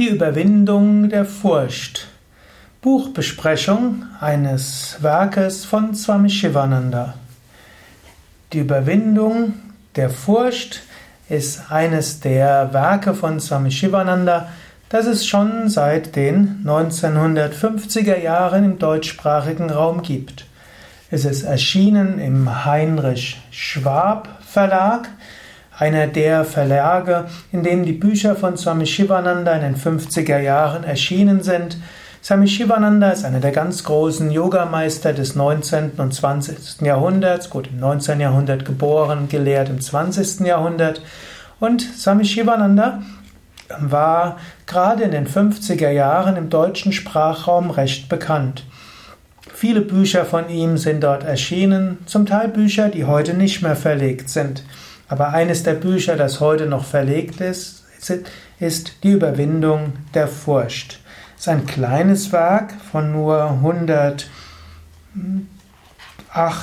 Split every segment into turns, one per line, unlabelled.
Die Überwindung der Furcht. Buchbesprechung eines Werkes von Swami Shivananda. Die Überwindung der Furcht ist eines der Werke von Swami Shivananda, das es schon seit den 1950er Jahren im deutschsprachigen Raum gibt. Es ist erschienen im Heinrich Schwab Verlag einer der Verlage, in denen die Bücher von Swami Shivananda in den 50er Jahren erschienen sind. Swami Shivananda ist einer der ganz großen Yogameister des 19. und 20. Jahrhunderts, gut im 19. Jahrhundert geboren, gelehrt im 20. Jahrhundert. Und Swami Shivananda war gerade in den 50er Jahren im deutschen Sprachraum recht bekannt. Viele Bücher von ihm sind dort erschienen, zum Teil Bücher, die heute nicht mehr verlegt sind. Aber eines der Bücher, das heute noch verlegt ist, ist Die Überwindung der Furcht. Es ist ein kleines Werk von nur 108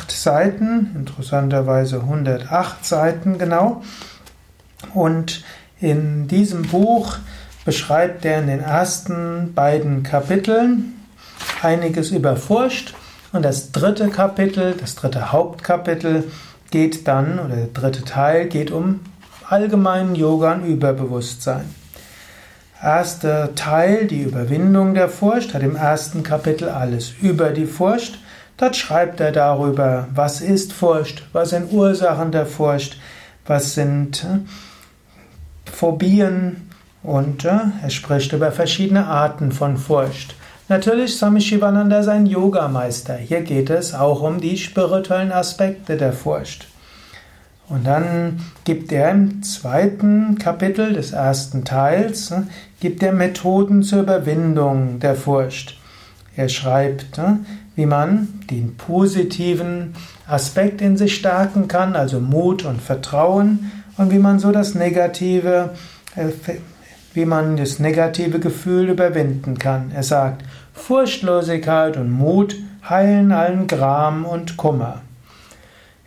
Seiten, interessanterweise 108 Seiten genau. Und in diesem Buch beschreibt er in den ersten beiden Kapiteln einiges über Furcht. Und das dritte Kapitel, das dritte Hauptkapitel, geht dann, oder der dritte Teil geht um allgemeinen Yoga und Überbewusstsein. Erster Teil, die Überwindung der Furcht, hat im ersten Kapitel alles über die Furcht. Dort schreibt er darüber, was ist Furcht, was sind Ursachen der Furcht, was sind äh, Phobien und äh, er spricht über verschiedene Arten von Furcht. Natürlich Swami Shivananda ist ein Yogameister. Hier geht es auch um die spirituellen Aspekte der Furcht. Und dann gibt er im zweiten Kapitel des ersten Teils, äh, gibt er Methoden zur Überwindung der Furcht. Er schreibt, äh, wie man den positiven Aspekt in sich stärken kann, also Mut und Vertrauen, und wie man so das negative äh, wie man das negative Gefühl überwinden kann. Er sagt, Furchtlosigkeit und Mut heilen allen Gram und Kummer.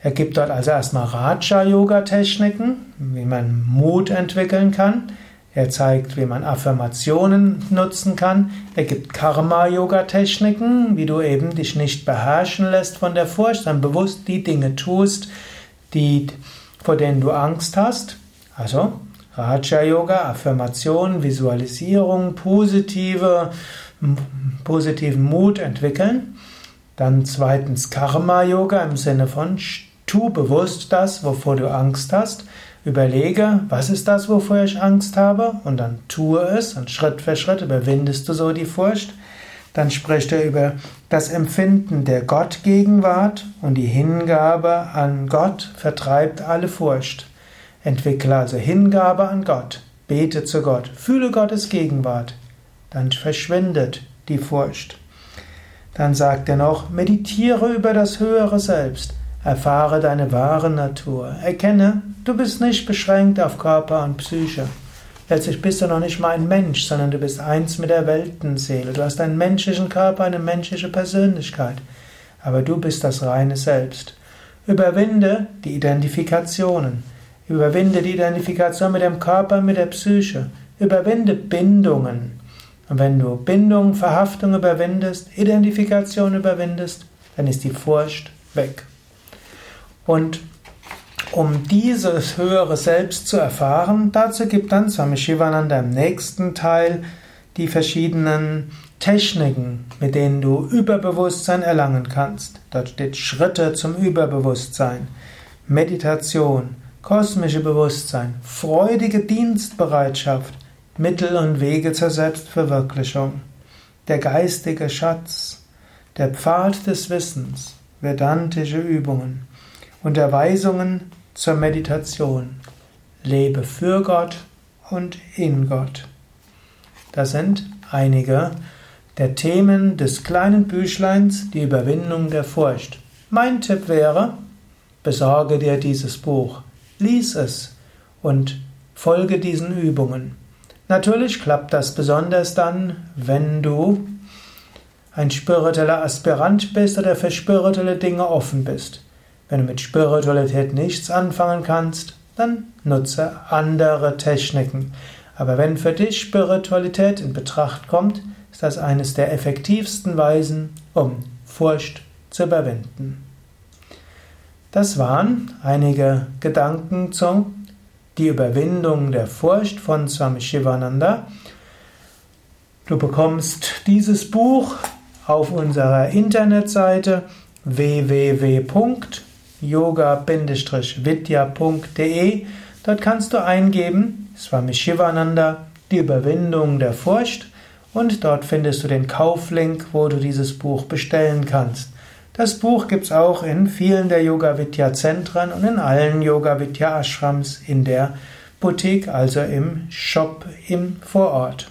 Er gibt dort also erstmal Raja-Yoga-Techniken, wie man Mut entwickeln kann. Er zeigt, wie man Affirmationen nutzen kann. Er gibt Karma-Yoga-Techniken, wie du eben dich nicht beherrschen lässt von der Furcht, sondern bewusst die Dinge tust, die, vor denen du Angst hast. Also Raja Yoga, Affirmation, Visualisierung, positive, positiven Mut entwickeln. Dann zweitens Karma Yoga im Sinne von tu bewusst das, wovor du Angst hast. Überlege, was ist das, wovor ich Angst habe, und dann tue es und Schritt für Schritt überwindest du so die Furcht. Dann spricht er über das Empfinden der Gottgegenwart und die Hingabe an Gott vertreibt alle Furcht. Entwickle also Hingabe an Gott, bete zu Gott, fühle Gottes Gegenwart, dann verschwindet die Furcht. Dann sagt er noch, meditiere über das höhere Selbst, erfahre deine wahre Natur, erkenne, du bist nicht beschränkt auf Körper und Psyche. Letztlich bist du noch nicht mal ein Mensch, sondern du bist eins mit der Weltenseele. Du hast einen menschlichen Körper, eine menschliche Persönlichkeit. Aber du bist das reine Selbst. Überwinde die Identifikationen. Überwinde die Identifikation mit dem Körper, mit der Psyche. Überwinde Bindungen. Und wenn du Bindung, Verhaftung überwindest, Identifikation überwindest, dann ist die Furcht weg. Und um dieses höhere Selbst zu erfahren, dazu gibt dann Swami Shivananda im nächsten Teil die verschiedenen Techniken, mit denen du Überbewusstsein erlangen kannst. Dort steht Schritte zum Überbewusstsein, Meditation, kosmische Bewusstsein, freudige Dienstbereitschaft, Mittel und Wege zur Selbstverwirklichung, der geistige Schatz, der Pfad des Wissens, vedantische Übungen, Unterweisungen zur Meditation, lebe für Gott und in Gott. Das sind einige der Themen des kleinen Büchleins Die Überwindung der Furcht. Mein Tipp wäre, besorge dir dieses Buch. Lies es und folge diesen Übungen. Natürlich klappt das besonders dann, wenn du ein spiritueller Aspirant bist oder für spirituelle Dinge offen bist. Wenn du mit Spiritualität nichts anfangen kannst, dann nutze andere Techniken. Aber wenn für dich Spiritualität in Betracht kommt, ist das eines der effektivsten Weisen, um Furcht zu überwinden. Das waren einige Gedanken zu die Überwindung der Furcht von Swami Shivananda. Du bekommst dieses Buch auf unserer Internetseite www.yoga-vidya.de. Dort kannst du eingeben Swami Shivananda, die Überwindung der Furcht und dort findest du den Kauflink, wo du dieses Buch bestellen kannst. Das Buch gibt es auch in vielen der Yoga Vidya Zentren und in allen Yoga Vidya Ashrams in der Boutique, also im Shop im Vorort.